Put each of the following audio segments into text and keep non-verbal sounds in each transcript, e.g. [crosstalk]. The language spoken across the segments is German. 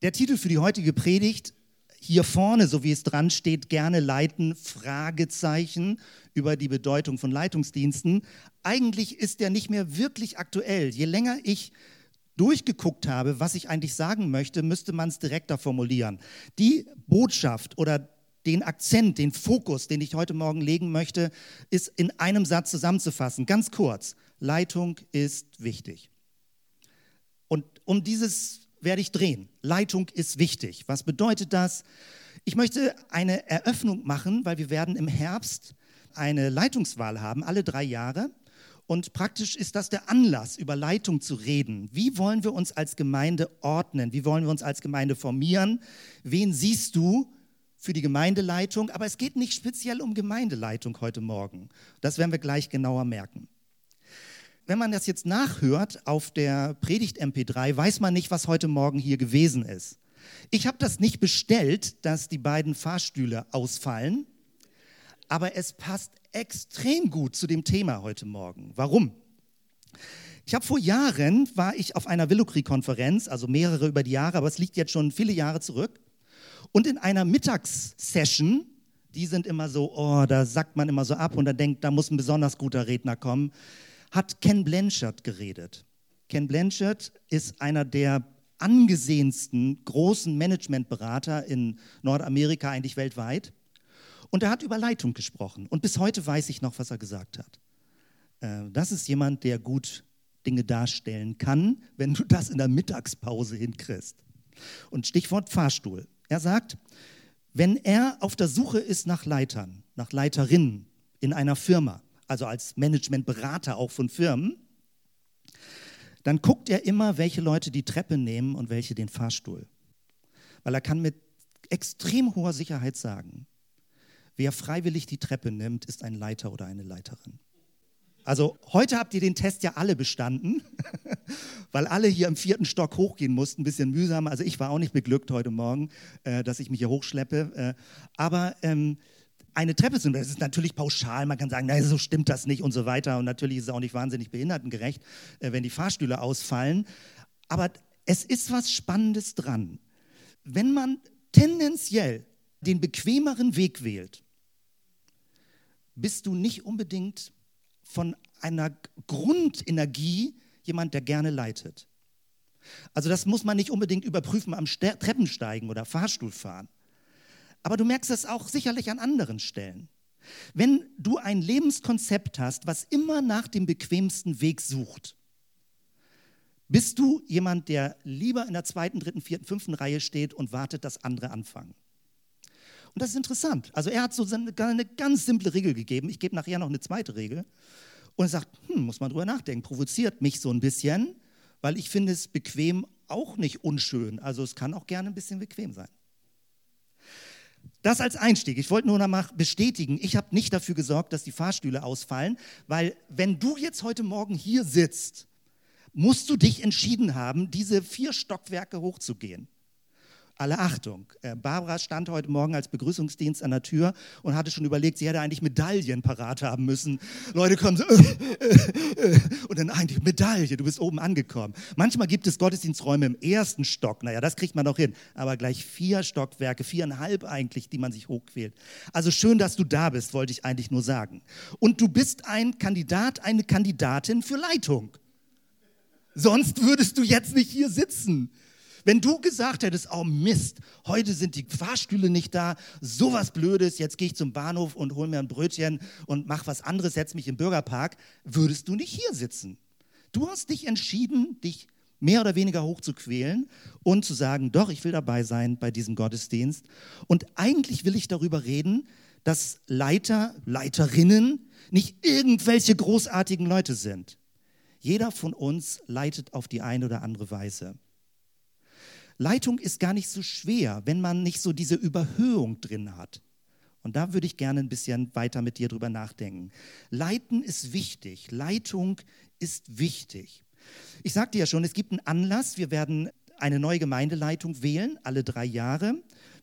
Der Titel für die heutige Predigt, hier vorne, so wie es dran steht, gerne leiten, Fragezeichen über die Bedeutung von Leitungsdiensten. Eigentlich ist der nicht mehr wirklich aktuell. Je länger ich durchgeguckt habe, was ich eigentlich sagen möchte, müsste man es direkter formulieren. Die Botschaft oder den Akzent, den Fokus, den ich heute Morgen legen möchte, ist in einem Satz zusammenzufassen. Ganz kurz. Leitung ist wichtig. Und um dieses werde ich drehen. Leitung ist wichtig. Was bedeutet das? Ich möchte eine Eröffnung machen, weil wir werden im Herbst eine Leitungswahl haben, alle drei Jahre. Und praktisch ist das der Anlass, über Leitung zu reden. Wie wollen wir uns als Gemeinde ordnen? Wie wollen wir uns als Gemeinde formieren? Wen siehst du für die Gemeindeleitung? Aber es geht nicht speziell um Gemeindeleitung heute Morgen. Das werden wir gleich genauer merken wenn man das jetzt nachhört auf der Predigt MP3, weiß man nicht, was heute Morgen hier gewesen ist. Ich habe das nicht bestellt, dass die beiden Fahrstühle ausfallen, aber es passt extrem gut zu dem Thema heute Morgen. Warum? Ich habe vor Jahren, war ich auf einer Willokri-Konferenz, also mehrere über die Jahre, aber es liegt jetzt schon viele Jahre zurück. Und in einer Mittagssession, die sind immer so, oh, da sackt man immer so ab und da denkt, da muss ein besonders guter Redner kommen hat Ken Blanchard geredet. Ken Blanchard ist einer der angesehensten großen Managementberater in Nordamerika, eigentlich weltweit. Und er hat über Leitung gesprochen. Und bis heute weiß ich noch, was er gesagt hat. Äh, das ist jemand, der gut Dinge darstellen kann, wenn du das in der Mittagspause hinkriegst. Und Stichwort Fahrstuhl. Er sagt, wenn er auf der Suche ist nach Leitern, nach Leiterinnen in einer Firma, also als Managementberater auch von Firmen, dann guckt er immer, welche Leute die Treppe nehmen und welche den Fahrstuhl. Weil er kann mit extrem hoher Sicherheit sagen, wer freiwillig die Treppe nimmt, ist ein Leiter oder eine Leiterin. Also heute habt ihr den Test ja alle bestanden, [laughs] weil alle hier im vierten Stock hochgehen mussten, ein bisschen mühsam. Also ich war auch nicht beglückt heute Morgen, äh, dass ich mich hier hochschleppe. Äh, aber ähm, eine Treppe nehmen. Das ist natürlich pauschal, man kann sagen, nein, so stimmt das nicht und so weiter. Und natürlich ist es auch nicht wahnsinnig behindertengerecht, äh, wenn die Fahrstühle ausfallen. Aber es ist was Spannendes dran. Wenn man tendenziell den bequemeren Weg wählt, bist du nicht unbedingt von einer Grundenergie jemand, der gerne leitet. Also das muss man nicht unbedingt überprüfen am Treppensteigen oder Fahrstuhlfahren. Aber du merkst es auch sicherlich an anderen Stellen. Wenn du ein Lebenskonzept hast, was immer nach dem bequemsten Weg sucht, bist du jemand, der lieber in der zweiten, dritten, vierten, fünften Reihe steht und wartet, dass andere anfangen. Und das ist interessant. Also er hat so eine, ganz simple Regel gegeben. Ich gebe nachher noch eine zweite Regel. Und er sagt, hm, muss man drüber nachdenken, provoziert mich so ein bisschen, weil ich finde es bequem auch nicht unschön. Also es kann auch gerne ein bisschen bequem sein. Das als Einstieg. Ich wollte nur noch mal bestätigen, ich habe nicht dafür gesorgt, dass die Fahrstühle ausfallen, weil wenn du jetzt heute Morgen hier sitzt, musst du dich entschieden haben, diese vier Stockwerke hochzugehen alle Achtung. Äh, Barbara stand heute Morgen als Begrüßungsdienst an der Tür und hatte schon überlegt, sie hätte eigentlich Medaillen parat haben müssen. Leute kommen so, [laughs] äh, äh, äh, und dann eigentlich Medaille, du bist oben angekommen. Manchmal gibt es Gottesdiensträume im ersten Stock, naja, das kriegt man noch hin, aber gleich vier Stockwerke, viereinhalb eigentlich, die man sich hochquält. Also schön, dass du da bist, wollte ich eigentlich nur sagen. Und du bist ein Kandidat, eine Kandidatin für Leitung. Sonst würdest du jetzt nicht hier sitzen. Wenn du gesagt hättest, oh Mist, heute sind die Fahrstühle nicht da, sowas Blödes, jetzt gehe ich zum Bahnhof und hole mir ein Brötchen und mach was anderes, setz mich im Bürgerpark, würdest du nicht hier sitzen. Du hast dich entschieden, dich mehr oder weniger hochzuquälen und zu sagen, doch, ich will dabei sein bei diesem Gottesdienst. Und eigentlich will ich darüber reden, dass Leiter, Leiterinnen nicht irgendwelche großartigen Leute sind. Jeder von uns leitet auf die eine oder andere Weise. Leitung ist gar nicht so schwer, wenn man nicht so diese Überhöhung drin hat. Und da würde ich gerne ein bisschen weiter mit dir drüber nachdenken. Leiten ist wichtig. Leitung ist wichtig. Ich sagte ja schon, es gibt einen Anlass. Wir werden eine neue Gemeindeleitung wählen, alle drei Jahre.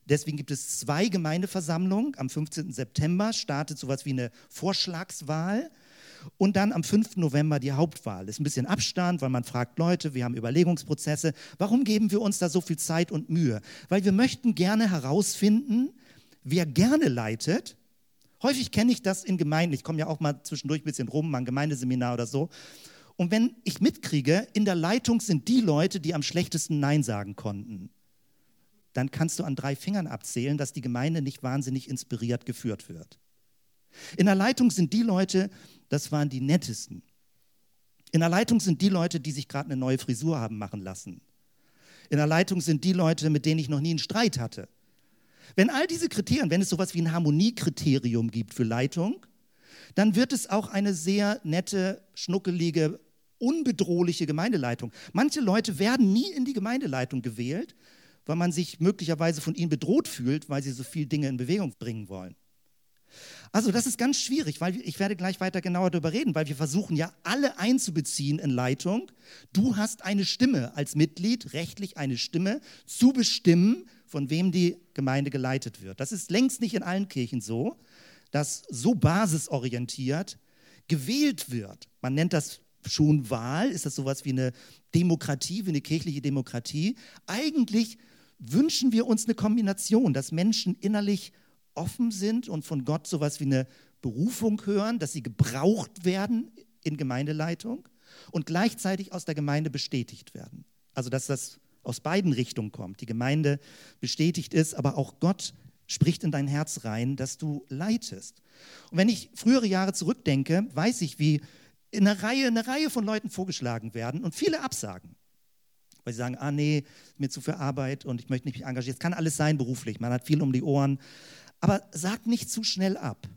Deswegen gibt es zwei Gemeindeversammlungen. Am 15. September startet sowas wie eine Vorschlagswahl. Und dann am 5. November die Hauptwahl. Ist ein bisschen Abstand, weil man fragt Leute, wir haben Überlegungsprozesse. Warum geben wir uns da so viel Zeit und Mühe? Weil wir möchten gerne herausfinden, wer gerne leitet. Häufig kenne ich das in Gemeinden. Ich komme ja auch mal zwischendurch ein bisschen rum, mal ein Gemeindeseminar oder so. Und wenn ich mitkriege, in der Leitung sind die Leute, die am schlechtesten Nein sagen konnten, dann kannst du an drei Fingern abzählen, dass die Gemeinde nicht wahnsinnig inspiriert geführt wird. In der Leitung sind die Leute, das waren die nettesten. In der Leitung sind die Leute, die sich gerade eine neue Frisur haben machen lassen. In der Leitung sind die Leute, mit denen ich noch nie einen Streit hatte. Wenn all diese Kriterien, wenn es sowas wie ein Harmoniekriterium gibt für Leitung, dann wird es auch eine sehr nette, schnuckelige, unbedrohliche Gemeindeleitung. Manche Leute werden nie in die Gemeindeleitung gewählt, weil man sich möglicherweise von ihnen bedroht fühlt, weil sie so viele Dinge in Bewegung bringen wollen. Also das ist ganz schwierig, weil ich werde gleich weiter genauer darüber reden, weil wir versuchen ja alle einzubeziehen in Leitung. Du hast eine Stimme als Mitglied, rechtlich eine Stimme, zu bestimmen, von wem die Gemeinde geleitet wird. Das ist längst nicht in allen Kirchen so, dass so basisorientiert gewählt wird. Man nennt das schon Wahl, ist das sowas wie eine Demokratie, wie eine kirchliche Demokratie. Eigentlich wünschen wir uns eine Kombination, dass Menschen innerlich offen sind und von Gott sowas wie eine Berufung hören, dass sie gebraucht werden in Gemeindeleitung und gleichzeitig aus der Gemeinde bestätigt werden. Also dass das aus beiden Richtungen kommt. Die Gemeinde bestätigt ist, aber auch Gott spricht in dein Herz rein, dass du leitest. Und wenn ich frühere Jahre zurückdenke, weiß ich, wie in einer Reihe, eine Reihe von Leuten vorgeschlagen werden und viele absagen. Weil sie sagen, ah nee, mir zu viel Arbeit und ich möchte nicht mich engagieren. Es kann alles sein beruflich, man hat viel um die Ohren. Aber sag nicht zu schnell ab.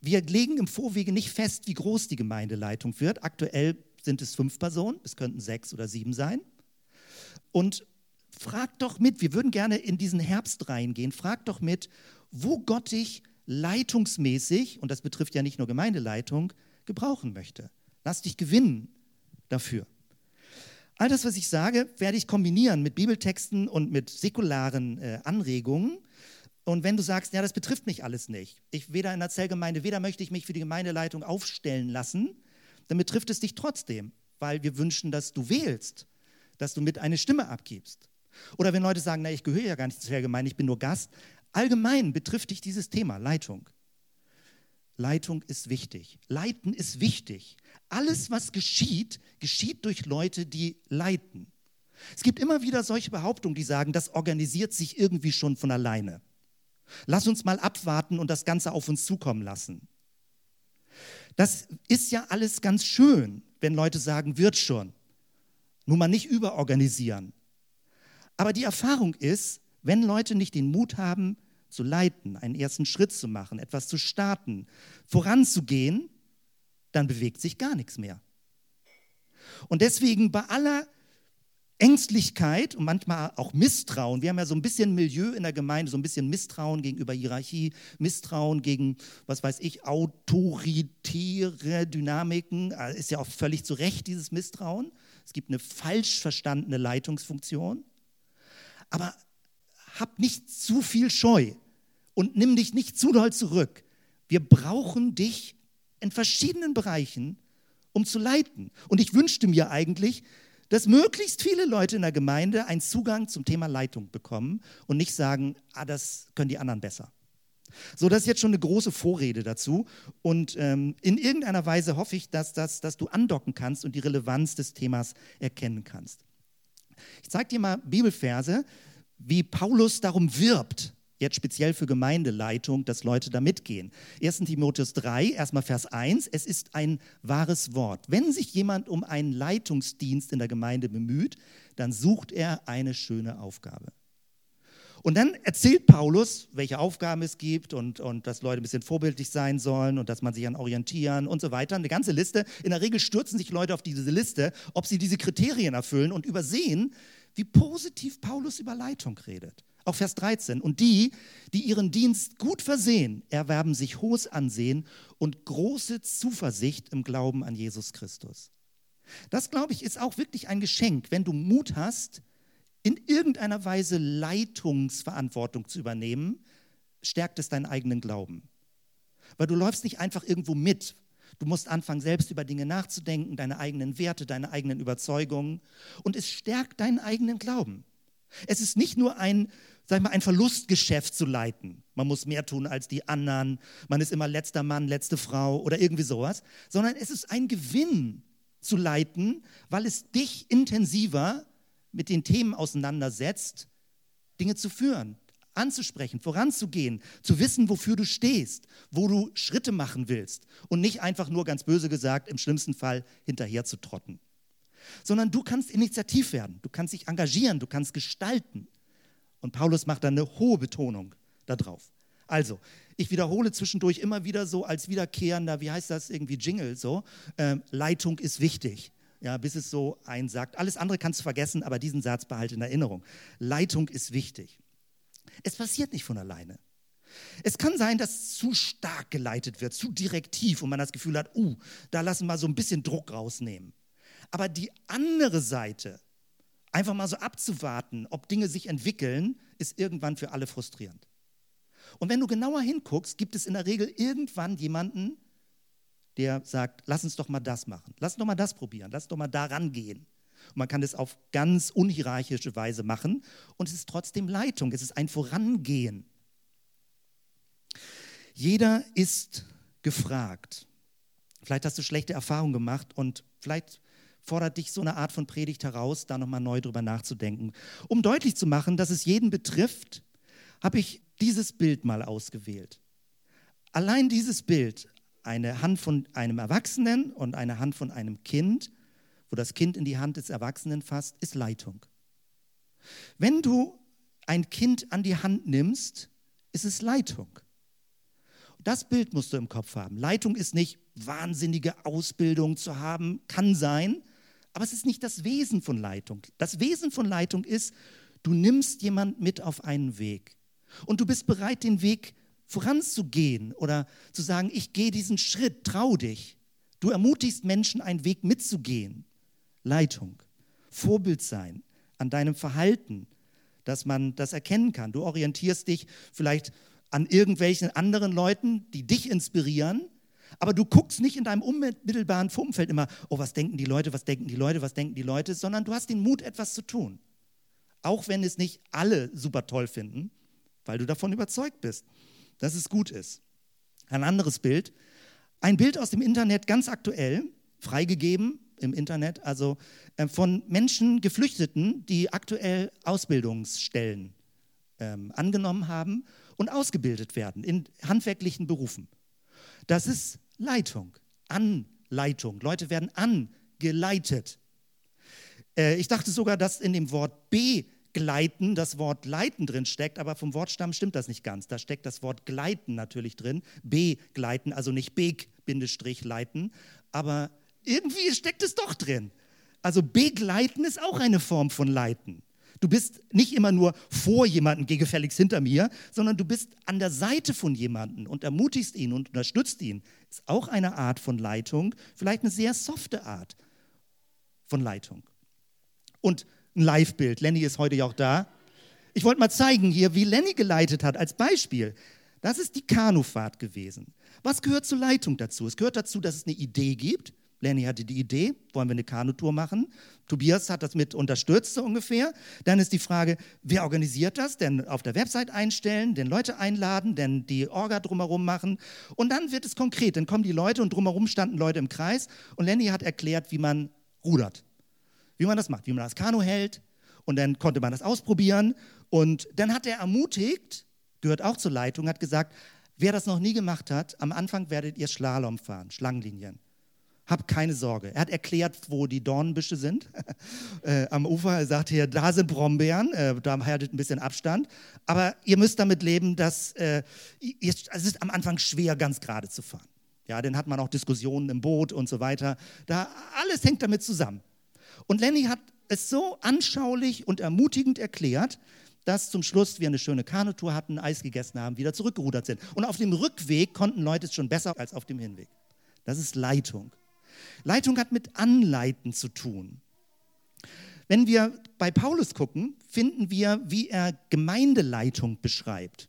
Wir legen im Vorwege nicht fest, wie groß die Gemeindeleitung wird. Aktuell sind es fünf Personen, es könnten sechs oder sieben sein. Und frag doch mit, wir würden gerne in diesen Herbst reingehen, frag doch mit, wo Gott dich leitungsmäßig, und das betrifft ja nicht nur Gemeindeleitung, gebrauchen möchte. Lass dich gewinnen dafür. All das, was ich sage, werde ich kombinieren mit Bibeltexten und mit säkularen äh, Anregungen. Und wenn du sagst, ja, das betrifft mich alles nicht, ich weder in der Zellgemeinde, weder möchte ich mich für die Gemeindeleitung aufstellen lassen, dann betrifft es dich trotzdem, weil wir wünschen, dass du wählst, dass du mit eine Stimme abgibst. Oder wenn Leute sagen, na, ich gehöre ja gar nicht zur Zellgemeinde, ich bin nur Gast. Allgemein betrifft dich dieses Thema Leitung. Leitung ist wichtig. Leiten ist wichtig. Alles, was geschieht, geschieht durch Leute, die leiten. Es gibt immer wieder solche Behauptungen, die sagen, das organisiert sich irgendwie schon von alleine. Lass uns mal abwarten und das Ganze auf uns zukommen lassen. Das ist ja alles ganz schön, wenn Leute sagen, wird schon. Nur mal nicht überorganisieren. Aber die Erfahrung ist, wenn Leute nicht den Mut haben, zu leiten, einen ersten Schritt zu machen, etwas zu starten, voranzugehen, dann bewegt sich gar nichts mehr. Und deswegen bei aller Ängstlichkeit und manchmal auch Misstrauen. Wir haben ja so ein bisschen Milieu in der Gemeinde, so ein bisschen Misstrauen gegenüber Hierarchie, Misstrauen gegen, was weiß ich, autoritäre Dynamiken. Also ist ja auch völlig zu Recht dieses Misstrauen. Es gibt eine falsch verstandene Leitungsfunktion. Aber hab nicht zu viel Scheu und nimm dich nicht zu doll zurück. Wir brauchen dich in verschiedenen Bereichen, um zu leiten. Und ich wünschte mir eigentlich, dass möglichst viele Leute in der Gemeinde einen Zugang zum Thema Leitung bekommen und nicht sagen, ah, das können die anderen besser. So, das ist jetzt schon eine große Vorrede dazu. Und ähm, in irgendeiner Weise hoffe ich, dass, dass, dass du andocken kannst und die Relevanz des Themas erkennen kannst. Ich zeige dir mal Bibelverse, wie Paulus darum wirbt, jetzt speziell für Gemeindeleitung, dass Leute da mitgehen. 1. Timotheus 3, erstmal Vers 1, es ist ein wahres Wort. Wenn sich jemand um einen Leitungsdienst in der Gemeinde bemüht, dann sucht er eine schöne Aufgabe. Und dann erzählt Paulus, welche Aufgaben es gibt und, und dass Leute ein bisschen vorbildlich sein sollen und dass man sich an orientieren und so weiter. Eine ganze Liste. In der Regel stürzen sich Leute auf diese Liste, ob sie diese Kriterien erfüllen und übersehen, wie positiv Paulus über Leitung redet. Auch Vers 13. Und die, die ihren Dienst gut versehen, erwerben sich hohes Ansehen und große Zuversicht im Glauben an Jesus Christus. Das, glaube ich, ist auch wirklich ein Geschenk, wenn du Mut hast, in irgendeiner Weise Leitungsverantwortung zu übernehmen, stärkt es deinen eigenen Glauben. Weil du läufst nicht einfach irgendwo mit, Du musst anfangen, selbst über Dinge nachzudenken, deine eigenen Werte, deine eigenen Überzeugungen. Und es stärkt deinen eigenen Glauben. Es ist nicht nur ein, sag mal, ein Verlustgeschäft zu leiten. Man muss mehr tun als die anderen. Man ist immer letzter Mann, letzte Frau oder irgendwie sowas. Sondern es ist ein Gewinn zu leiten, weil es dich intensiver mit den Themen auseinandersetzt, Dinge zu führen, anzusprechen, voranzugehen, zu wissen, wofür du stehst, wo du Schritte machen willst und nicht einfach nur ganz böse gesagt, im schlimmsten Fall hinterher zu trotten. Sondern du kannst initiativ werden, du kannst dich engagieren, du kannst gestalten. Und Paulus macht da eine hohe Betonung darauf. Also, ich wiederhole zwischendurch immer wieder so als wiederkehrender, wie heißt das irgendwie, Jingle so, ähm, Leitung ist wichtig. Ja, bis es so einsagt. Alles andere kannst du vergessen, aber diesen Satz behalte in Erinnerung. Leitung ist wichtig. Es passiert nicht von alleine. Es kann sein, dass zu stark geleitet wird, zu direktiv und man das Gefühl hat, uh, da lassen wir so ein bisschen Druck rausnehmen. Aber die andere Seite, einfach mal so abzuwarten, ob Dinge sich entwickeln, ist irgendwann für alle frustrierend. Und wenn du genauer hinguckst, gibt es in der Regel irgendwann jemanden, der sagt, lass uns doch mal das machen, lass uns doch mal das probieren, lass uns doch mal daran gehen. Und man kann das auf ganz unhierarchische Weise machen und es ist trotzdem Leitung, es ist ein Vorangehen. Jeder ist gefragt. Vielleicht hast du schlechte Erfahrungen gemacht und vielleicht fordert dich so eine Art von Predigt heraus, da nochmal neu drüber nachzudenken. Um deutlich zu machen, dass es jeden betrifft, habe ich dieses Bild mal ausgewählt. Allein dieses Bild, eine Hand von einem Erwachsenen und eine Hand von einem Kind, wo das Kind in die Hand des Erwachsenen fasst, ist Leitung. Wenn du ein Kind an die Hand nimmst, ist es Leitung. Das Bild musst du im Kopf haben. Leitung ist nicht wahnsinnige Ausbildung zu haben, kann sein, aber es ist nicht das Wesen von Leitung. Das Wesen von Leitung ist, du nimmst jemand mit auf einen Weg und du bist bereit, den Weg voranzugehen oder zu sagen, ich gehe diesen Schritt, trau dich. Du ermutigst Menschen, einen Weg mitzugehen. Leitung, Vorbild sein an deinem Verhalten, dass man das erkennen kann. Du orientierst dich vielleicht an irgendwelchen anderen Leuten, die dich inspirieren, aber du guckst nicht in deinem unmittelbaren Umfeld immer, oh, was denken die Leute, was denken die Leute, was denken die Leute, sondern du hast den Mut, etwas zu tun. Auch wenn es nicht alle super toll finden, weil du davon überzeugt bist, dass es gut ist. Ein anderes Bild, ein Bild aus dem Internet, ganz aktuell, freigegeben im Internet, also äh, von Menschen, Geflüchteten, die aktuell Ausbildungsstellen ähm, angenommen haben und ausgebildet werden in handwerklichen Berufen. Das ist Leitung, Anleitung. Leute werden angeleitet. Äh, ich dachte sogar, dass in dem Wort begleiten das Wort leiten drin steckt, aber vom Wortstamm stimmt das nicht ganz. Da steckt das Wort gleiten natürlich drin. Begleiten, also nicht beg-leiten, aber irgendwie steckt es doch drin. Also begleiten ist auch eine Form von Leiten. Du bist nicht immer nur vor jemandem, geh gefälligst hinter mir, sondern du bist an der Seite von jemandem und ermutigst ihn und unterstützt ihn. Ist auch eine Art von Leitung, vielleicht eine sehr softe Art von Leitung. Und ein Live-Bild. Lenny ist heute ja auch da. Ich wollte mal zeigen hier, wie Lenny geleitet hat als Beispiel. Das ist die Kanufahrt gewesen. Was gehört zur Leitung dazu? Es gehört dazu, dass es eine Idee gibt. Lenny hatte die Idee, wollen wir eine Kanutour machen? Tobias hat das mit unterstützt so ungefähr. Dann ist die Frage, wer organisiert das? Denn auf der Website einstellen, den Leute einladen, denn die Orga drumherum machen. Und dann wird es konkret. Dann kommen die Leute und drumherum standen Leute im Kreis. Und Lenny hat erklärt, wie man rudert, wie man das macht, wie man das Kanu hält. Und dann konnte man das ausprobieren. Und dann hat er ermutigt, gehört auch zur Leitung, hat gesagt, wer das noch nie gemacht hat, am Anfang werdet ihr Slalom fahren, Schlangenlinien. Hab keine Sorge. Er hat erklärt, wo die Dornenbüsche sind. [laughs] äh, am Ufer er sagt hier, da sind Brombeeren, äh, da haltet ein bisschen Abstand. Aber ihr müsst damit leben, dass äh, ihr, es ist am Anfang schwer, ganz gerade zu fahren. Ja, dann hat man auch Diskussionen im Boot und so weiter. Da alles hängt damit zusammen. Und Lenny hat es so anschaulich und ermutigend erklärt, dass zum Schluss wir eine schöne Kanutour hatten, Eis gegessen haben, wieder zurückgerudert sind. Und auf dem Rückweg konnten Leute es schon besser als auf dem Hinweg. Das ist Leitung. Leitung hat mit Anleiten zu tun. Wenn wir bei Paulus gucken, finden wir, wie er Gemeindeleitung beschreibt.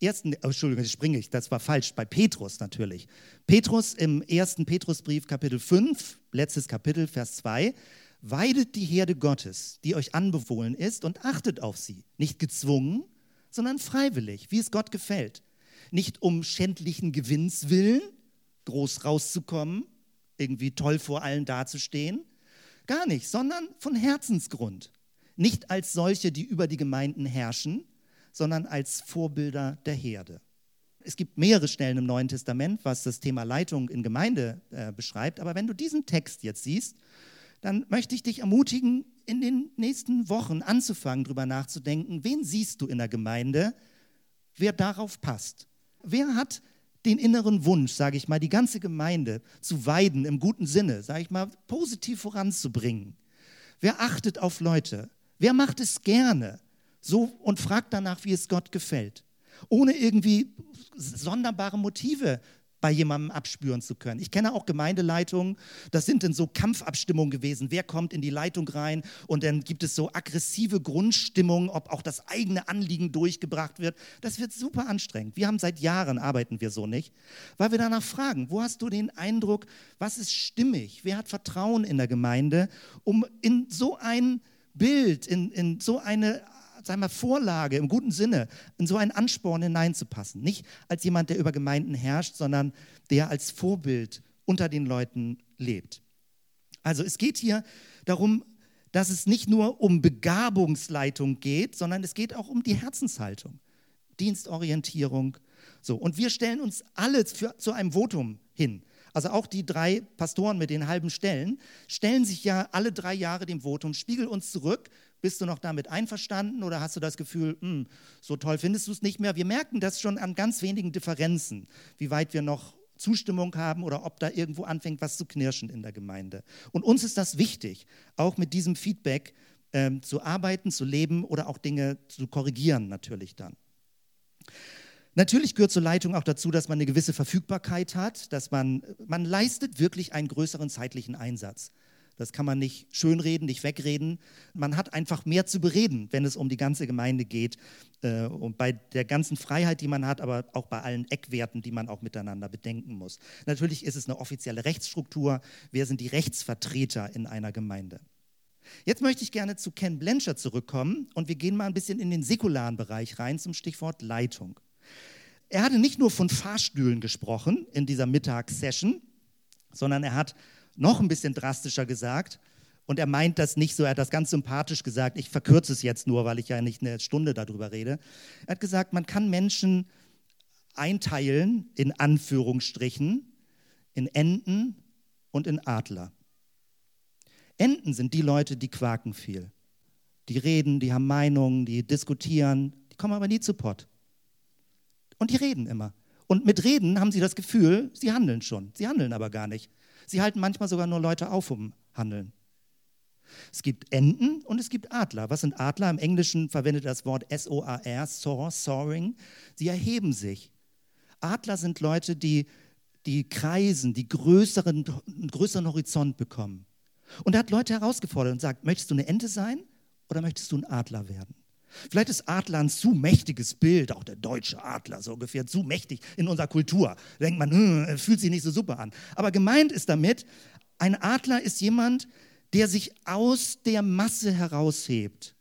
ersten, oh, Entschuldigung, jetzt springe ich, das war falsch, bei Petrus natürlich. Petrus im ersten Petrusbrief, Kapitel 5, letztes Kapitel, Vers 2. Weidet die Herde Gottes, die euch anbefohlen ist, und achtet auf sie. Nicht gezwungen, sondern freiwillig, wie es Gott gefällt. Nicht um schändlichen Gewinns willen, groß rauszukommen, irgendwie toll vor allen dazustehen. Gar nicht, sondern von Herzensgrund. Nicht als solche, die über die Gemeinden herrschen, sondern als Vorbilder der Herde. Es gibt mehrere Stellen im Neuen Testament, was das Thema Leitung in Gemeinde äh, beschreibt. Aber wenn du diesen Text jetzt siehst, dann möchte ich dich ermutigen, in den nächsten Wochen anzufangen, darüber nachzudenken, wen siehst du in der Gemeinde, wer darauf passt. Wer hat den inneren Wunsch, sage ich mal, die ganze Gemeinde zu weiden im guten Sinne, sage ich mal, positiv voranzubringen? Wer achtet auf Leute? Wer macht es gerne? So und fragt danach, wie es Gott gefällt. Ohne irgendwie sonderbare Motive bei jemandem abspüren zu können. Ich kenne auch Gemeindeleitungen, das sind dann so Kampfabstimmungen gewesen. Wer kommt in die Leitung rein? Und dann gibt es so aggressive Grundstimmungen, ob auch das eigene Anliegen durchgebracht wird. Das wird super anstrengend. Wir haben seit Jahren arbeiten wir so nicht, weil wir danach fragen, wo hast du den Eindruck, was ist stimmig? Wer hat Vertrauen in der Gemeinde, um in so ein Bild, in, in so eine sagen wir, Vorlage im guten Sinne, in so einen Ansporn hineinzupassen. Nicht als jemand, der über Gemeinden herrscht, sondern der als Vorbild unter den Leuten lebt. Also es geht hier darum, dass es nicht nur um Begabungsleitung geht, sondern es geht auch um die Herzenshaltung, Dienstorientierung. So, und wir stellen uns alle für, zu einem Votum hin. Also auch die drei Pastoren mit den halben Stellen stellen sich ja alle drei Jahre dem Votum, spiegel uns zurück, bist du noch damit einverstanden oder hast du das Gefühl, hm, so toll findest du es nicht mehr? Wir merken das schon an ganz wenigen Differenzen, wie weit wir noch Zustimmung haben oder ob da irgendwo anfängt, was zu knirschen in der Gemeinde. Und uns ist das wichtig, auch mit diesem Feedback ähm, zu arbeiten, zu leben oder auch Dinge zu korrigieren natürlich dann. Natürlich gehört zur Leitung auch dazu, dass man eine gewisse Verfügbarkeit hat, dass man, man leistet wirklich einen größeren zeitlichen Einsatz. Das kann man nicht schönreden, nicht wegreden. Man hat einfach mehr zu bereden, wenn es um die ganze Gemeinde geht äh, und bei der ganzen Freiheit, die man hat, aber auch bei allen Eckwerten, die man auch miteinander bedenken muss. Natürlich ist es eine offizielle Rechtsstruktur. Wer sind die Rechtsvertreter in einer Gemeinde? Jetzt möchte ich gerne zu Ken Blanchard zurückkommen und wir gehen mal ein bisschen in den säkularen Bereich rein zum Stichwort Leitung. Er hatte nicht nur von Fahrstühlen gesprochen in dieser Mittagssession, sondern er hat noch ein bisschen drastischer gesagt. Und er meint das nicht so, er hat das ganz sympathisch gesagt. Ich verkürze es jetzt nur, weil ich ja nicht eine Stunde darüber rede. Er hat gesagt, man kann Menschen einteilen, in Anführungsstrichen, in Enten und in Adler. Enten sind die Leute, die quaken viel. Die reden, die haben Meinungen, die diskutieren, die kommen aber nie zu Pott. Und die reden immer. Und mit Reden haben sie das Gefühl, sie handeln schon. Sie handeln aber gar nicht. Sie halten manchmal sogar nur Leute auf vom Handeln. Es gibt Enten und es gibt Adler. Was sind Adler? Im Englischen verwendet das Wort S-O-A-R, soar, soaring. Sie erheben sich. Adler sind Leute, die, die kreisen, die größeren, einen größeren Horizont bekommen. Und er hat Leute herausgefordert und sagt, möchtest du eine Ente sein oder möchtest du ein Adler werden? Vielleicht ist Adler ein zu mächtiges Bild, auch der deutsche Adler so ungefähr, zu mächtig in unserer Kultur. Da denkt man, hm, fühlt sich nicht so super an. Aber gemeint ist damit, ein Adler ist jemand, der sich aus der Masse heraushebt.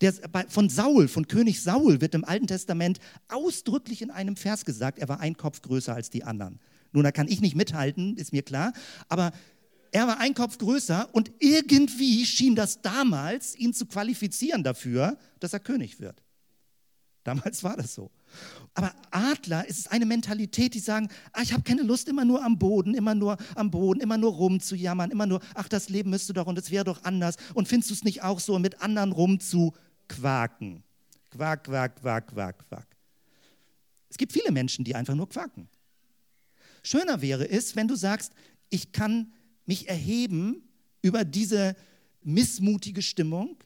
Der, von Saul, von König Saul wird im Alten Testament ausdrücklich in einem Vers gesagt, er war ein Kopf größer als die anderen. Nun, da kann ich nicht mithalten, ist mir klar, aber er war ein Kopf größer und irgendwie schien das damals, ihn zu qualifizieren dafür, dass er König wird. Damals war das so. Aber Adler ist eine Mentalität, die sagen, ah, ich habe keine Lust immer nur am Boden, immer nur am Boden, immer nur rumzujammern, immer nur, ach, das Leben müsste doch und es wäre doch anders. Und findest du es nicht auch so, mit anderen rumzuquaken? Quack, quack, quack, quack, quack. Es gibt viele Menschen, die einfach nur quaken. Schöner wäre es, wenn du sagst, ich kann mich erheben über diese missmutige Stimmung,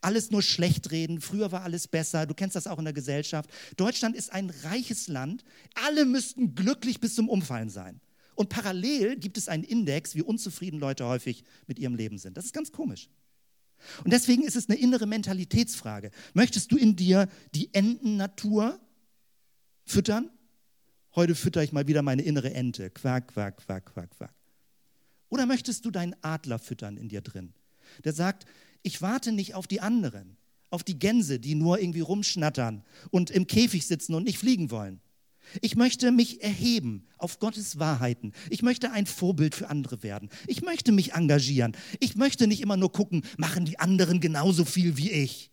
alles nur schlecht reden, früher war alles besser, du kennst das auch in der Gesellschaft. Deutschland ist ein reiches Land, alle müssten glücklich bis zum Umfallen sein. Und parallel gibt es einen Index, wie unzufrieden Leute häufig mit ihrem Leben sind. Das ist ganz komisch. Und deswegen ist es eine innere Mentalitätsfrage. Möchtest du in dir die Entennatur Füttern? Heute fütter ich mal wieder meine innere Ente. Quack, quack, quack, quack, quack. Oder möchtest du deinen Adler füttern in dir drin? Der sagt, ich warte nicht auf die anderen, auf die Gänse, die nur irgendwie rumschnattern und im Käfig sitzen und nicht fliegen wollen. Ich möchte mich erheben auf Gottes Wahrheiten. Ich möchte ein Vorbild für andere werden. Ich möchte mich engagieren. Ich möchte nicht immer nur gucken, machen die anderen genauso viel wie ich.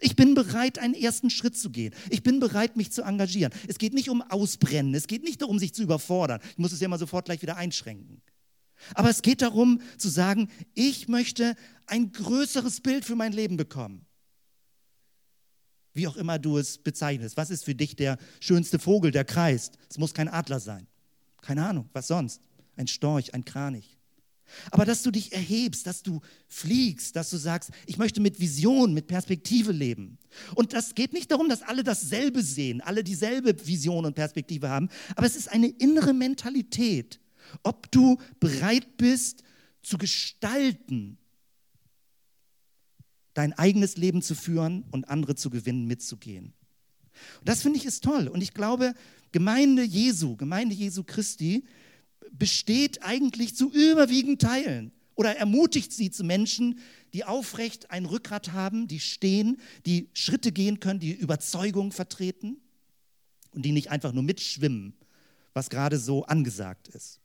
Ich bin bereit, einen ersten Schritt zu gehen. Ich bin bereit, mich zu engagieren. Es geht nicht um Ausbrennen. Es geht nicht darum, sich zu überfordern. Ich muss es ja mal sofort gleich wieder einschränken. Aber es geht darum zu sagen, ich möchte ein größeres Bild für mein Leben bekommen. Wie auch immer du es bezeichnest. Was ist für dich der schönste Vogel, der kreist? Es muss kein Adler sein. Keine Ahnung, was sonst? Ein Storch, ein Kranich. Aber dass du dich erhebst, dass du fliegst, dass du sagst, ich möchte mit Vision, mit Perspektive leben. Und das geht nicht darum, dass alle dasselbe sehen, alle dieselbe Vision und Perspektive haben, aber es ist eine innere Mentalität, ob du bereit bist zu gestalten, dein eigenes Leben zu führen und andere zu gewinnen, mitzugehen. Und das finde ich ist toll. Und ich glaube, Gemeinde Jesu, Gemeinde Jesu Christi, besteht eigentlich zu überwiegend Teilen oder ermutigt sie zu Menschen, die aufrecht ein Rückgrat haben, die stehen, die Schritte gehen können, die Überzeugung vertreten und die nicht einfach nur mitschwimmen, was gerade so angesagt ist.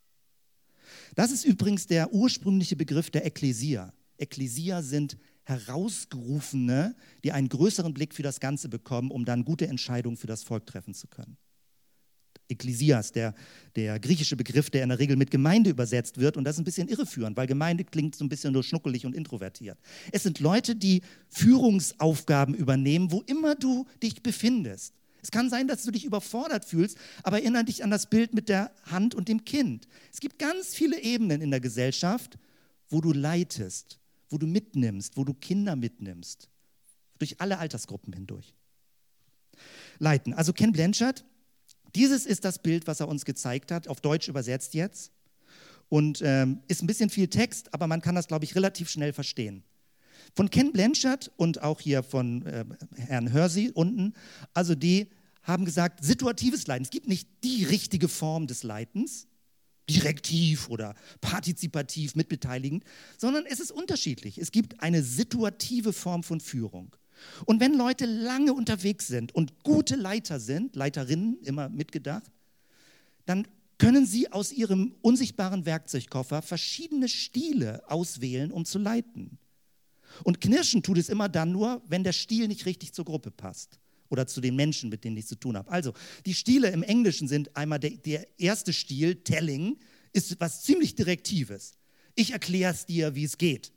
Das ist übrigens der ursprüngliche Begriff der Ekklesia. Ekklesia sind Herausgerufene, die einen größeren Blick für das Ganze bekommen, um dann gute Entscheidungen für das Volk treffen zu können. Ekklesias, der, der griechische Begriff, der in der Regel mit Gemeinde übersetzt wird. Und das ist ein bisschen irreführend, weil Gemeinde klingt so ein bisschen nur schnuckelig und introvertiert. Es sind Leute, die Führungsaufgaben übernehmen, wo immer du dich befindest. Es kann sein, dass du dich überfordert fühlst, aber erinnere dich an das Bild mit der Hand und dem Kind. Es gibt ganz viele Ebenen in der Gesellschaft, wo du leitest, wo du mitnimmst, wo du Kinder mitnimmst, durch alle Altersgruppen hindurch. Leiten. Also Ken Blanchard dieses ist das Bild, was er uns gezeigt hat, auf Deutsch übersetzt jetzt. Und ähm, ist ein bisschen viel Text, aber man kann das, glaube ich, relativ schnell verstehen. Von Ken Blanchard und auch hier von äh, Herrn Hersey unten, also die haben gesagt, situatives Leiden. Es gibt nicht die richtige Form des Leitens, direktiv oder partizipativ mitbeteiligend, sondern es ist unterschiedlich. Es gibt eine situative Form von Führung. Und wenn Leute lange unterwegs sind und gute Leiter sind, Leiterinnen immer mitgedacht, dann können sie aus ihrem unsichtbaren Werkzeugkoffer verschiedene Stile auswählen, um zu leiten. Und knirschen tut es immer dann nur, wenn der Stil nicht richtig zur Gruppe passt oder zu den Menschen, mit denen ich zu tun habe. Also, die Stile im Englischen sind einmal der, der erste Stil, Telling, ist was ziemlich Direktives. Ich erkläre es dir, wie es geht.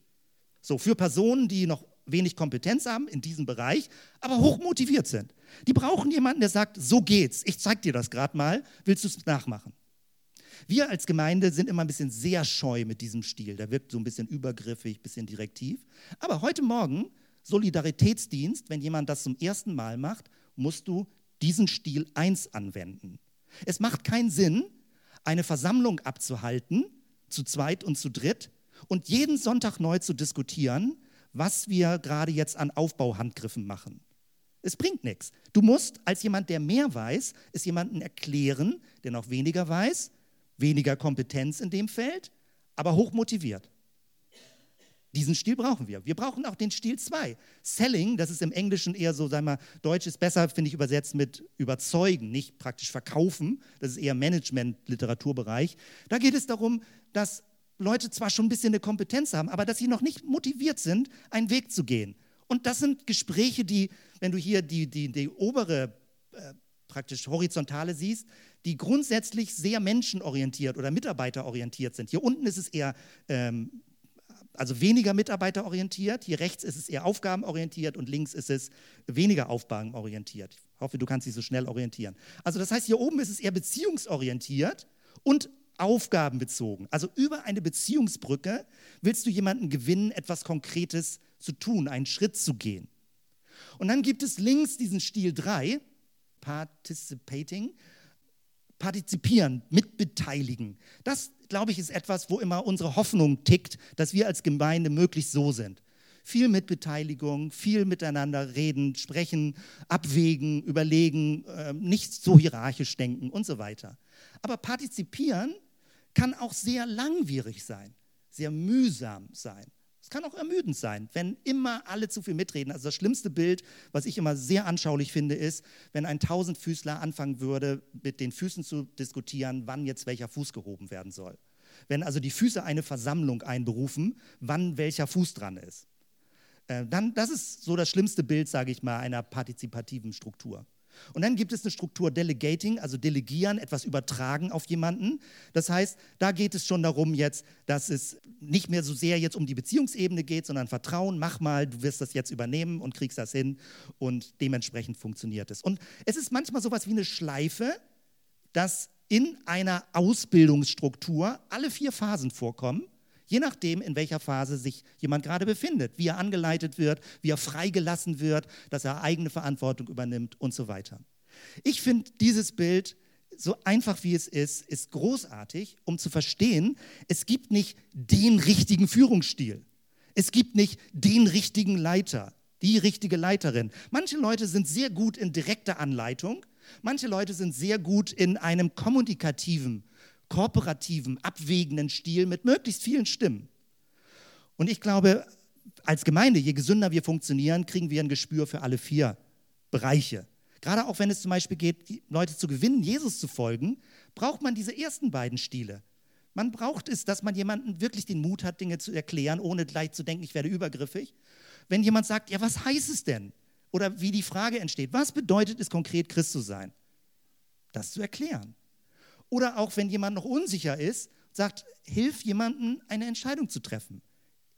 So, für Personen, die noch wenig Kompetenz haben in diesem Bereich, aber hoch motiviert sind. Die brauchen jemanden, der sagt, so geht's, ich zeig dir das gerade mal, willst du es nachmachen? Wir als Gemeinde sind immer ein bisschen sehr scheu mit diesem Stil. Der wirkt so ein bisschen übergriffig, ein bisschen direktiv. Aber heute Morgen, Solidaritätsdienst, wenn jemand das zum ersten Mal macht, musst du diesen Stil 1 anwenden. Es macht keinen Sinn, eine Versammlung abzuhalten, zu zweit und zu dritt, und jeden Sonntag neu zu diskutieren, was wir gerade jetzt an Aufbauhandgriffen machen. Es bringt nichts. Du musst als jemand, der mehr weiß, es jemandem erklären, der noch weniger weiß, weniger Kompetenz in dem Feld, aber hoch motiviert. Diesen Stil brauchen wir. Wir brauchen auch den Stil 2. Selling, das ist im Englischen eher so, sagen wir, Deutsch ist besser, finde ich, übersetzt mit überzeugen, nicht praktisch verkaufen. Das ist eher Management-Literaturbereich. Da geht es darum, dass Leute zwar schon ein bisschen eine Kompetenz haben, aber dass sie noch nicht motiviert sind, einen Weg zu gehen. Und das sind Gespräche, die, wenn du hier die, die, die obere, äh, praktisch horizontale siehst, die grundsätzlich sehr menschenorientiert oder mitarbeiterorientiert sind. Hier unten ist es eher, ähm, also weniger mitarbeiterorientiert, hier rechts ist es eher aufgabenorientiert und links ist es weniger aufgabenorientiert. Ich hoffe, du kannst dich so schnell orientieren. Also das heißt, hier oben ist es eher beziehungsorientiert und aufgabenbezogen. Also über eine Beziehungsbrücke willst du jemanden gewinnen, etwas Konkretes zu tun, einen Schritt zu gehen. Und dann gibt es links diesen Stil 3, Participating, partizipieren, mitbeteiligen. Das, glaube ich, ist etwas, wo immer unsere Hoffnung tickt, dass wir als Gemeinde möglichst so sind. viel Mitbeteiligung, viel miteinander reden, sprechen, abwägen, überlegen, äh, nicht so hierarchisch denken und so weiter. Aber partizipieren kann auch sehr langwierig sein, sehr mühsam sein. Es kann auch ermüdend sein, wenn immer alle zu viel mitreden. Also das schlimmste Bild, was ich immer sehr anschaulich finde, ist, wenn ein Tausendfüßler anfangen würde, mit den Füßen zu diskutieren, wann jetzt welcher Fuß gehoben werden soll. Wenn also die Füße eine Versammlung einberufen, wann welcher Fuß dran ist. Äh, dann, das ist so das schlimmste Bild, sage ich mal, einer partizipativen Struktur. Und dann gibt es eine Struktur Delegating, also delegieren, etwas übertragen auf jemanden. Das heißt, da geht es schon darum jetzt, dass es nicht mehr so sehr jetzt um die Beziehungsebene geht, sondern Vertrauen, mach mal, du wirst das jetzt übernehmen und kriegst das hin und dementsprechend funktioniert es. Und es ist manchmal sowas wie eine Schleife, dass in einer Ausbildungsstruktur alle vier Phasen vorkommen je nachdem, in welcher Phase sich jemand gerade befindet, wie er angeleitet wird, wie er freigelassen wird, dass er eigene Verantwortung übernimmt und so weiter. Ich finde dieses Bild, so einfach wie es ist, ist großartig, um zu verstehen, es gibt nicht den richtigen Führungsstil. Es gibt nicht den richtigen Leiter, die richtige Leiterin. Manche Leute sind sehr gut in direkter Anleitung, manche Leute sind sehr gut in einem kommunikativen kooperativen, abwägenden Stil mit möglichst vielen Stimmen. Und ich glaube, als Gemeinde, je gesünder wir funktionieren, kriegen wir ein Gespür für alle vier Bereiche. Gerade auch wenn es zum Beispiel geht, Leute zu gewinnen, Jesus zu folgen, braucht man diese ersten beiden Stile. Man braucht es, dass man jemanden wirklich den Mut hat, Dinge zu erklären, ohne gleich zu denken, ich werde übergriffig. Wenn jemand sagt, ja, was heißt es denn? Oder wie die Frage entsteht, was bedeutet es konkret, Christ zu sein? Das zu erklären. Oder auch wenn jemand noch unsicher ist, sagt, hilf jemandem, eine Entscheidung zu treffen.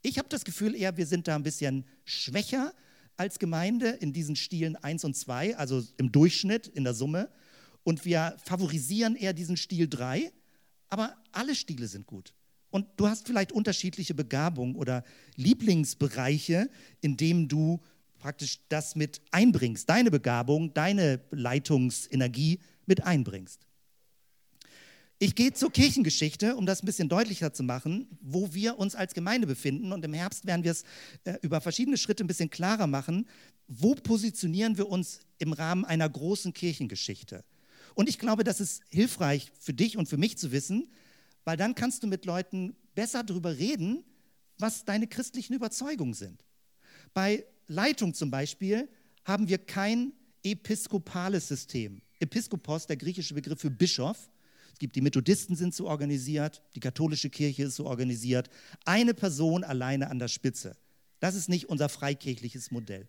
Ich habe das Gefühl eher, wir sind da ein bisschen schwächer als Gemeinde in diesen Stilen 1 und 2, also im Durchschnitt, in der Summe. Und wir favorisieren eher diesen Stil 3, aber alle Stile sind gut. Und du hast vielleicht unterschiedliche Begabungen oder Lieblingsbereiche, in denen du praktisch das mit einbringst, deine Begabung, deine Leitungsenergie mit einbringst. Ich gehe zur Kirchengeschichte, um das ein bisschen deutlicher zu machen, wo wir uns als Gemeinde befinden. Und im Herbst werden wir es äh, über verschiedene Schritte ein bisschen klarer machen. Wo positionieren wir uns im Rahmen einer großen Kirchengeschichte? Und ich glaube, das ist hilfreich für dich und für mich zu wissen, weil dann kannst du mit Leuten besser darüber reden, was deine christlichen Überzeugungen sind. Bei Leitung zum Beispiel haben wir kein episkopales System. Episkopos, der griechische Begriff für Bischof, gibt die Methodisten sind so organisiert, die katholische Kirche ist so organisiert. Eine Person alleine an der Spitze. Das ist nicht unser freikirchliches Modell.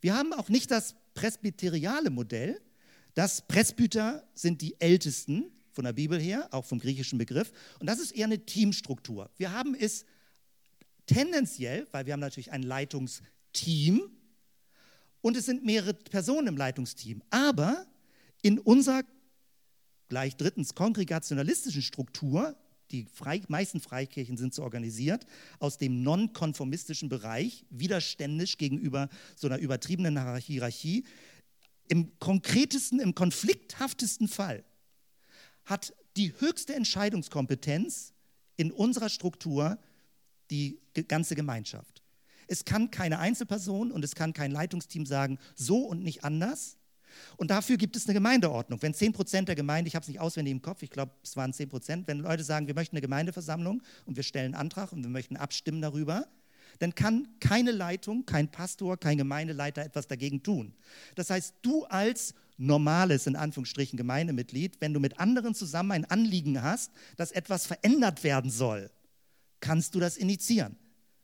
Wir haben auch nicht das presbyteriale Modell. Das Presbyter sind die Ältesten von der Bibel her, auch vom griechischen Begriff. Und das ist eher eine Teamstruktur. Wir haben es tendenziell, weil wir haben natürlich ein Leitungsteam und es sind mehrere Personen im Leitungsteam. Aber in unserer gleich drittens kongregationalistischen Struktur, die frei, meisten Freikirchen sind so organisiert, aus dem nonkonformistischen Bereich, widerständisch gegenüber so einer übertriebenen Hierarchie, im konkretesten, im konflikthaftesten Fall hat die höchste Entscheidungskompetenz in unserer Struktur die ganze Gemeinschaft. Es kann keine Einzelperson und es kann kein Leitungsteam sagen, so und nicht anders, und dafür gibt es eine Gemeindeordnung. Wenn 10 Prozent der Gemeinde, ich habe es nicht auswendig im Kopf, ich glaube, es waren 10 Prozent, wenn Leute sagen, wir möchten eine Gemeindeversammlung und wir stellen einen Antrag und wir möchten abstimmen darüber, dann kann keine Leitung, kein Pastor, kein Gemeindeleiter etwas dagegen tun. Das heißt, du als normales, in Anführungsstrichen, Gemeindemitglied, wenn du mit anderen zusammen ein Anliegen hast, dass etwas verändert werden soll, kannst du das initiieren.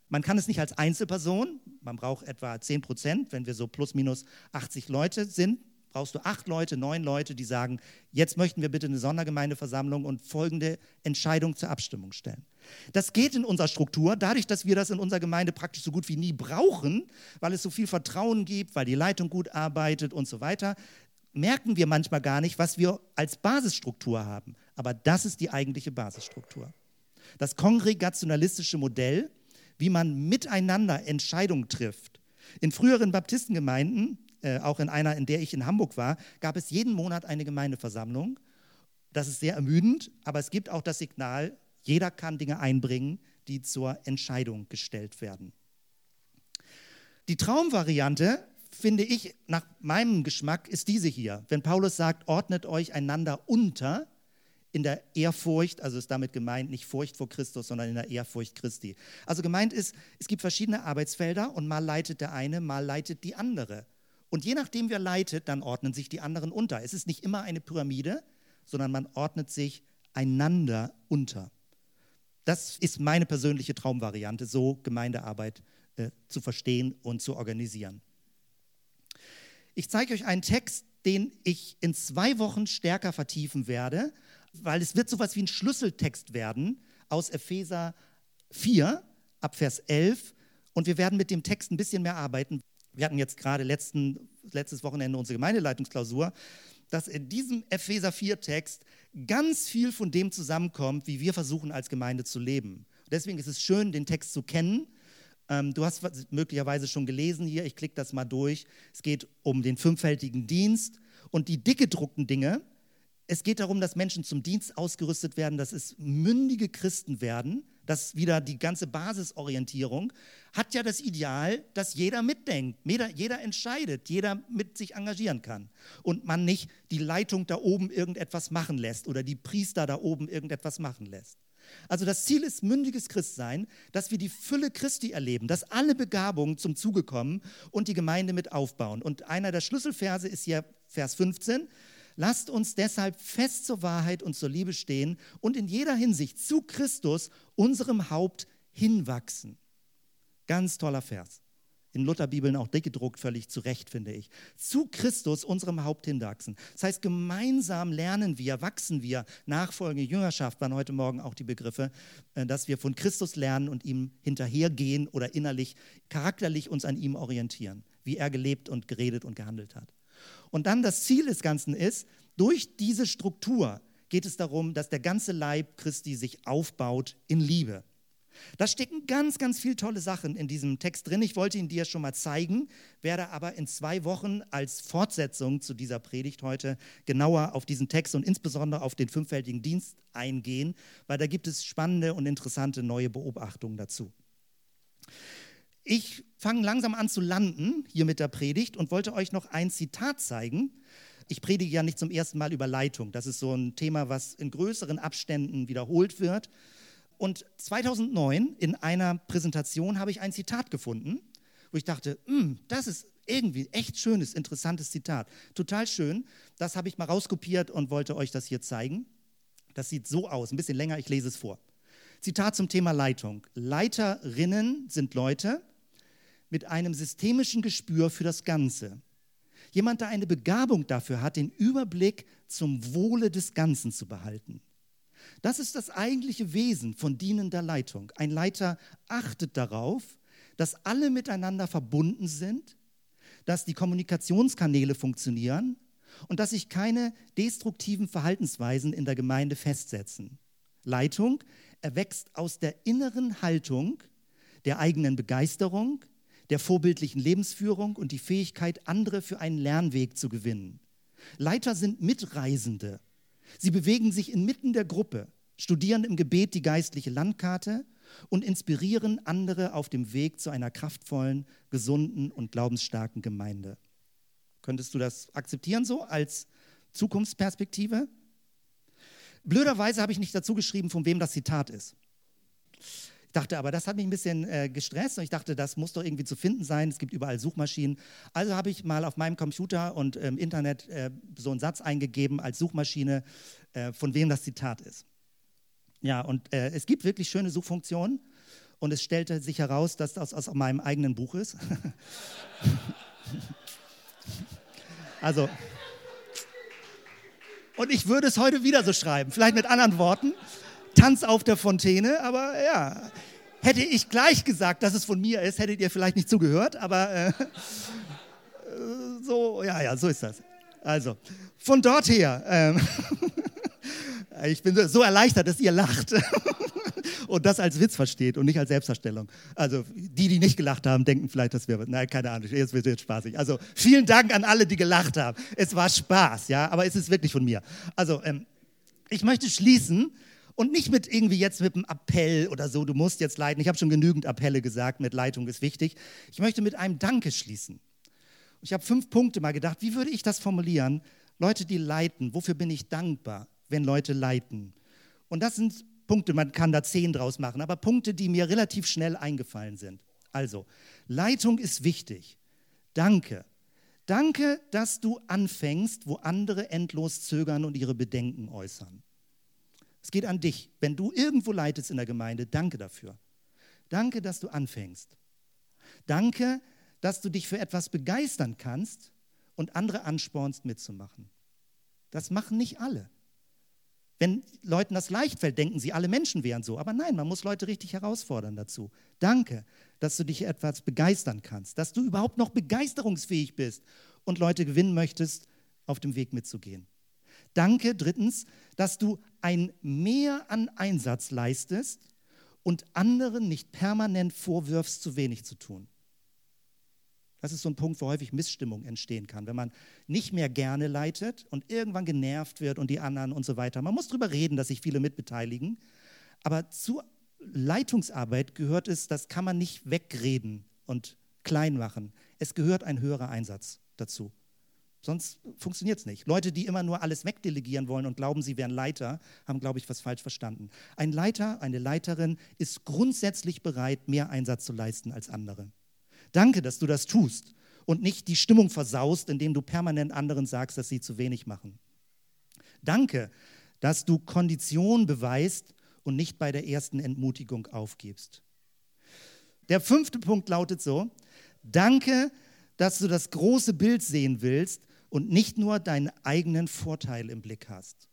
Man kann es nicht als Einzelperson, man braucht etwa 10 Prozent, wenn wir so plus minus 80 Leute sind, brauchst du acht Leute, neun Leute, die sagen, jetzt möchten wir bitte eine Sondergemeindeversammlung und folgende Entscheidung zur Abstimmung stellen. Das geht in unserer Struktur, dadurch, dass wir das in unserer Gemeinde praktisch so gut wie nie brauchen, weil es so viel Vertrauen gibt, weil die Leitung gut arbeitet und so weiter, merken wir manchmal gar nicht, was wir als Basisstruktur haben. Aber das ist die eigentliche Basisstruktur. Das kongregationalistische Modell, wie man miteinander Entscheidungen trifft. In früheren Baptistengemeinden äh, auch in einer, in der ich in Hamburg war, gab es jeden Monat eine Gemeindeversammlung. Das ist sehr ermüdend, aber es gibt auch das Signal, jeder kann Dinge einbringen, die zur Entscheidung gestellt werden. Die Traumvariante, finde ich, nach meinem Geschmack, ist diese hier. Wenn Paulus sagt, ordnet euch einander unter in der Ehrfurcht, also ist damit gemeint nicht Furcht vor Christus, sondern in der Ehrfurcht Christi. Also gemeint ist, es gibt verschiedene Arbeitsfelder und mal leitet der eine, mal leitet die andere. Und je nachdem, wer leitet, dann ordnen sich die anderen unter. Es ist nicht immer eine Pyramide, sondern man ordnet sich einander unter. Das ist meine persönliche Traumvariante, so Gemeindearbeit äh, zu verstehen und zu organisieren. Ich zeige euch einen Text, den ich in zwei Wochen stärker vertiefen werde, weil es wird so etwas wie ein Schlüsseltext werden aus Epheser 4 ab Vers 11 und wir werden mit dem Text ein bisschen mehr arbeiten. Wir hatten jetzt gerade letzten, letztes Wochenende unsere Gemeindeleitungsklausur, dass in diesem Epheser 4 Text ganz viel von dem zusammenkommt, wie wir versuchen als Gemeinde zu leben. Deswegen ist es schön, den Text zu kennen. Ähm, du hast möglicherweise schon gelesen hier, ich klicke das mal durch. Es geht um den fünffältigen Dienst und die dick gedruckten Dinge, es geht darum, dass Menschen zum Dienst ausgerüstet werden, dass es mündige Christen werden. Das wieder die ganze Basisorientierung hat ja das Ideal, dass jeder mitdenkt, jeder, jeder entscheidet, jeder mit sich engagieren kann und man nicht die Leitung da oben irgendetwas machen lässt oder die Priester da oben irgendetwas machen lässt. Also das Ziel ist mündiges Christsein, dass wir die Fülle Christi erleben, dass alle Begabungen zum Zuge kommen und die Gemeinde mit aufbauen. Und einer der Schlüsselverse ist hier Vers 15. Lasst uns deshalb fest zur Wahrheit und zur Liebe stehen und in jeder Hinsicht zu Christus, unserem Haupt, hinwachsen. Ganz toller Vers. In Lutherbibeln auch dick gedruckt, völlig zu Recht, finde ich. Zu Christus, unserem Haupt, hinwachsen. Das heißt, gemeinsam lernen wir, wachsen wir. Nachfolge, Jüngerschaft waren heute Morgen auch die Begriffe, äh, dass wir von Christus lernen und ihm hinterhergehen oder innerlich, charakterlich uns an ihm orientieren, wie er gelebt und geredet und gehandelt hat. Und dann das Ziel des Ganzen ist, durch diese Struktur geht es darum, dass der ganze Leib Christi sich aufbaut in Liebe. Da stecken ganz, ganz viele tolle Sachen in diesem Text drin. Ich wollte ihn dir schon mal zeigen, werde aber in zwei Wochen als Fortsetzung zu dieser Predigt heute genauer auf diesen Text und insbesondere auf den fünffältigen Dienst eingehen, weil da gibt es spannende und interessante neue Beobachtungen dazu. Ich fange langsam an zu landen hier mit der Predigt und wollte euch noch ein Zitat zeigen. Ich predige ja nicht zum ersten Mal über Leitung. Das ist so ein Thema, was in größeren Abständen wiederholt wird. Und 2009 in einer Präsentation habe ich ein Zitat gefunden, wo ich dachte, hm, das ist irgendwie echt schönes, interessantes Zitat. Total schön. Das habe ich mal rauskopiert und wollte euch das hier zeigen. Das sieht so aus, ein bisschen länger, ich lese es vor. Zitat zum Thema Leitung. Leiterinnen sind Leute, mit einem systemischen Gespür für das Ganze. Jemand, der eine Begabung dafür hat, den Überblick zum Wohle des Ganzen zu behalten. Das ist das eigentliche Wesen von dienender Leitung. Ein Leiter achtet darauf, dass alle miteinander verbunden sind, dass die Kommunikationskanäle funktionieren und dass sich keine destruktiven Verhaltensweisen in der Gemeinde festsetzen. Leitung erwächst aus der inneren Haltung der eigenen Begeisterung, der vorbildlichen Lebensführung und die Fähigkeit, andere für einen Lernweg zu gewinnen. Leiter sind Mitreisende. Sie bewegen sich inmitten der Gruppe, studieren im Gebet die geistliche Landkarte und inspirieren andere auf dem Weg zu einer kraftvollen, gesunden und glaubensstarken Gemeinde. Könntest du das akzeptieren so als Zukunftsperspektive? Blöderweise habe ich nicht dazu geschrieben, von wem das Zitat ist. Dachte aber, das hat mich ein bisschen äh, gestresst und ich dachte, das muss doch irgendwie zu finden sein. Es gibt überall Suchmaschinen. Also habe ich mal auf meinem Computer und im Internet äh, so einen Satz eingegeben als Suchmaschine, äh, von wem das Zitat ist. Ja, und äh, es gibt wirklich schöne Suchfunktionen und es stellte sich heraus, dass das aus meinem eigenen Buch ist. [laughs] also, und ich würde es heute wieder so schreiben, vielleicht mit anderen Worten. Tanz auf der Fontäne, aber ja, hätte ich gleich gesagt, dass es von mir ist, hättet ihr vielleicht nicht zugehört, aber äh, [laughs] äh so, ja, ja, so ist das. Also, von dort her, ähm, [laughs] ich bin so erleichtert, dass ihr lacht [laughs] und das als Witz versteht und nicht als Selbstverstellung. Also, die, die nicht gelacht haben, denken vielleicht, das wäre, nein, keine Ahnung, jetzt wird es spaßig. Also, vielen Dank an alle, die gelacht haben. Es war Spaß, ja, aber es ist wirklich von mir. Also, ähm, ich möchte schließen Und nicht mit irgendwie jetzt mit einem Appell oder so, du musst jetzt leiten. Ich habe schon genügend Appelle gesagt, mit Leitung ist wichtig. Ich möchte mit einem Danke schließen. Ich habe fünf Punkte mal gedacht, wie würde ich das formulieren? Leute, die leiten, wofür bin ich dankbar, wenn Leute leiten? Und das sind Punkte, man kann da zehn draus machen, aber Punkte, die mir relativ schnell eingefallen sind. Also, Leitung ist wichtig. Danke. Danke, dass du anfängst, wo andere endlos zögern und ihre Bedenken äußern. Es geht an dich. Wenn du irgendwo leitest in der Gemeinde, danke dafür. Danke, dass du anfängst. Danke, dass du dich für etwas begeistern kannst und andere anspornst mitzumachen. Das machen nicht alle. Wenn Leuten das leicht fällt, denken sie, alle Menschen wären so. Aber nein, man muss Leute richtig herausfordern dazu. Danke, dass du dich etwas begeistern kannst, dass du überhaupt noch begeisterungsfähig bist und Leute gewinnen möchtest, auf dem Weg mitzugehen. Danke, drittens, dass du ein Mehr an Einsatz leistest und anderen nicht permanent vorwirfst, zu wenig zu tun. Das ist so ein Punkt, wo häufig Missstimmung entstehen kann, wenn man nicht mehr gerne leitet und irgendwann genervt wird und die anderen und so weiter. Man muss darüber reden, dass sich viele mitbeteiligen. Aber zur Leitungsarbeit gehört es, das kann man nicht wegreden und klein machen. Es gehört ein höherer Einsatz dazu. Sonst funktioniert es nicht. Leute, die immer nur alles wegdelegieren wollen und glauben, sie wären Leiter, haben, glaube ich, was falsch verstanden. Ein Leiter, eine Leiterin ist grundsätzlich bereit, mehr Einsatz zu leisten als andere. Danke, dass du das tust und nicht die Stimmung versaust, indem du permanent anderen sagst, dass sie zu wenig machen. Danke, dass du Kondition beweist und nicht bei der ersten Entmutigung aufgibst. Der fünfte Punkt lautet so, danke, dass du das große Bild sehen willst und nicht nur deinen eigenen Vorteil im Blick hast.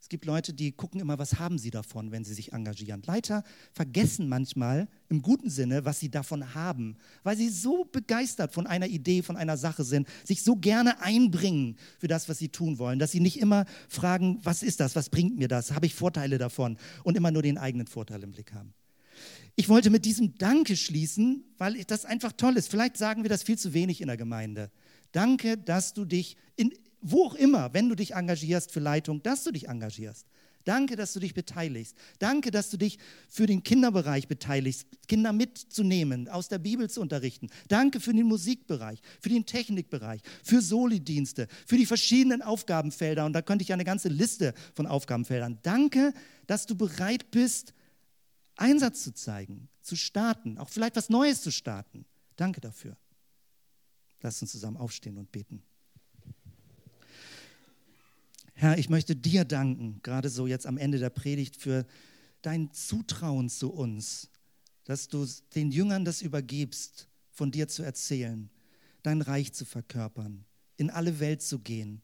Es gibt Leute, die gucken immer, was haben sie davon, wenn sie sich engagieren. Leiter vergessen manchmal im guten Sinne, was sie davon haben, weil sie so begeistert von einer Idee, von einer Sache sind, sich so gerne einbringen für das, was sie tun wollen, dass sie nicht immer fragen, was ist das, was bringt mir das, habe ich Vorteile davon und immer nur den eigenen Vorteil im Blick haben. Ich wollte mit diesem Danke schließen, weil das einfach toll ist. Vielleicht sagen wir das viel zu wenig in der Gemeinde. Danke, dass du dich in, wo auch immer, wenn du dich engagierst für Leitung, dass du dich engagierst. Danke, dass du dich beteiligst. Danke, dass du dich für den Kinderbereich beteiligst, Kinder mitzunehmen, aus der Bibel zu unterrichten. Danke für den Musikbereich, für den Technikbereich, für Soli-Dienste, für die verschiedenen Aufgabenfelder. Und da könnte ich ja eine ganze Liste von Aufgabenfeldern. Danke, dass du bereit bist, Einsatz zu zeigen, zu starten, auch vielleicht was Neues zu starten. Danke dafür. Lass uns zusammen aufstehen und beten. Herr, ich möchte dir danken, gerade so jetzt am Ende der Predigt, für dein Zutrauen zu uns, dass du den Jüngern das übergibst, von dir zu erzählen, dein Reich zu verkörpern, in alle Welt zu gehen,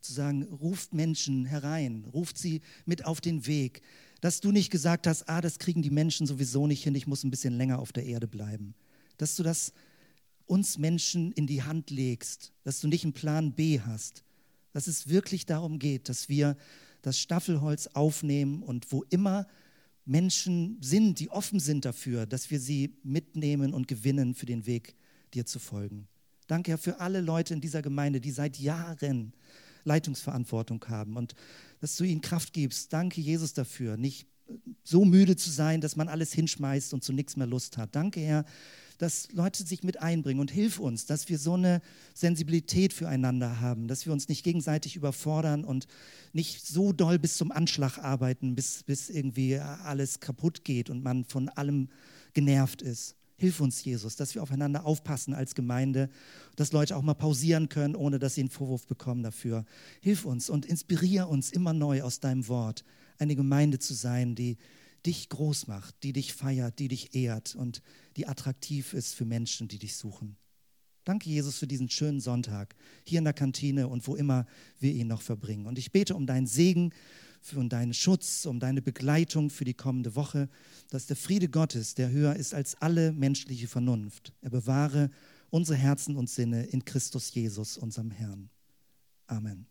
zu sagen, ruft Menschen herein, ruft sie mit auf den Weg, dass du nicht gesagt hast, ah, das kriegen die Menschen sowieso nicht hin, ich muss ein bisschen länger auf der Erde bleiben, dass du das uns Menschen in die Hand legst, dass du nicht einen Plan B hast, dass es wirklich darum geht, dass wir das Staffelholz aufnehmen und wo immer Menschen sind, die offen sind dafür, dass wir sie mitnehmen und gewinnen für den Weg, dir zu folgen. Danke, Herr, für alle Leute in dieser Gemeinde, die seit Jahren Leitungsverantwortung haben und dass du ihnen Kraft gibst. Danke, Jesus, dafür, nicht so müde zu sein, dass man alles hinschmeißt und zu nichts mehr Lust hat. Danke, Herr, dass Leute sich mit einbringen und hilf uns, dass wir so eine Sensibilität füreinander haben, dass wir uns nicht gegenseitig überfordern und nicht so doll bis zum Anschlag arbeiten, bis, bis irgendwie alles kaputt geht und man von allem genervt ist. Hilf uns, Jesus, dass wir aufeinander aufpassen als Gemeinde, dass Leute auch mal pausieren können, ohne dass sie einen Vorwurf bekommen dafür. Hilf uns und inspiriere uns immer neu aus deinem Wort, eine Gemeinde zu sein, die dich groß macht, die dich feiert, die dich ehrt und die attraktiv ist für Menschen, die dich suchen. Danke, Jesus, für diesen schönen Sonntag hier in der Kantine und wo immer wir ihn noch verbringen. Und ich bete um deinen Segen, um deinen Schutz, um deine Begleitung für die kommende Woche, dass der Friede Gottes, der höher ist als alle menschliche Vernunft, er bewahre unsere Herzen und Sinne in Christus Jesus, unserem Herrn. Amen.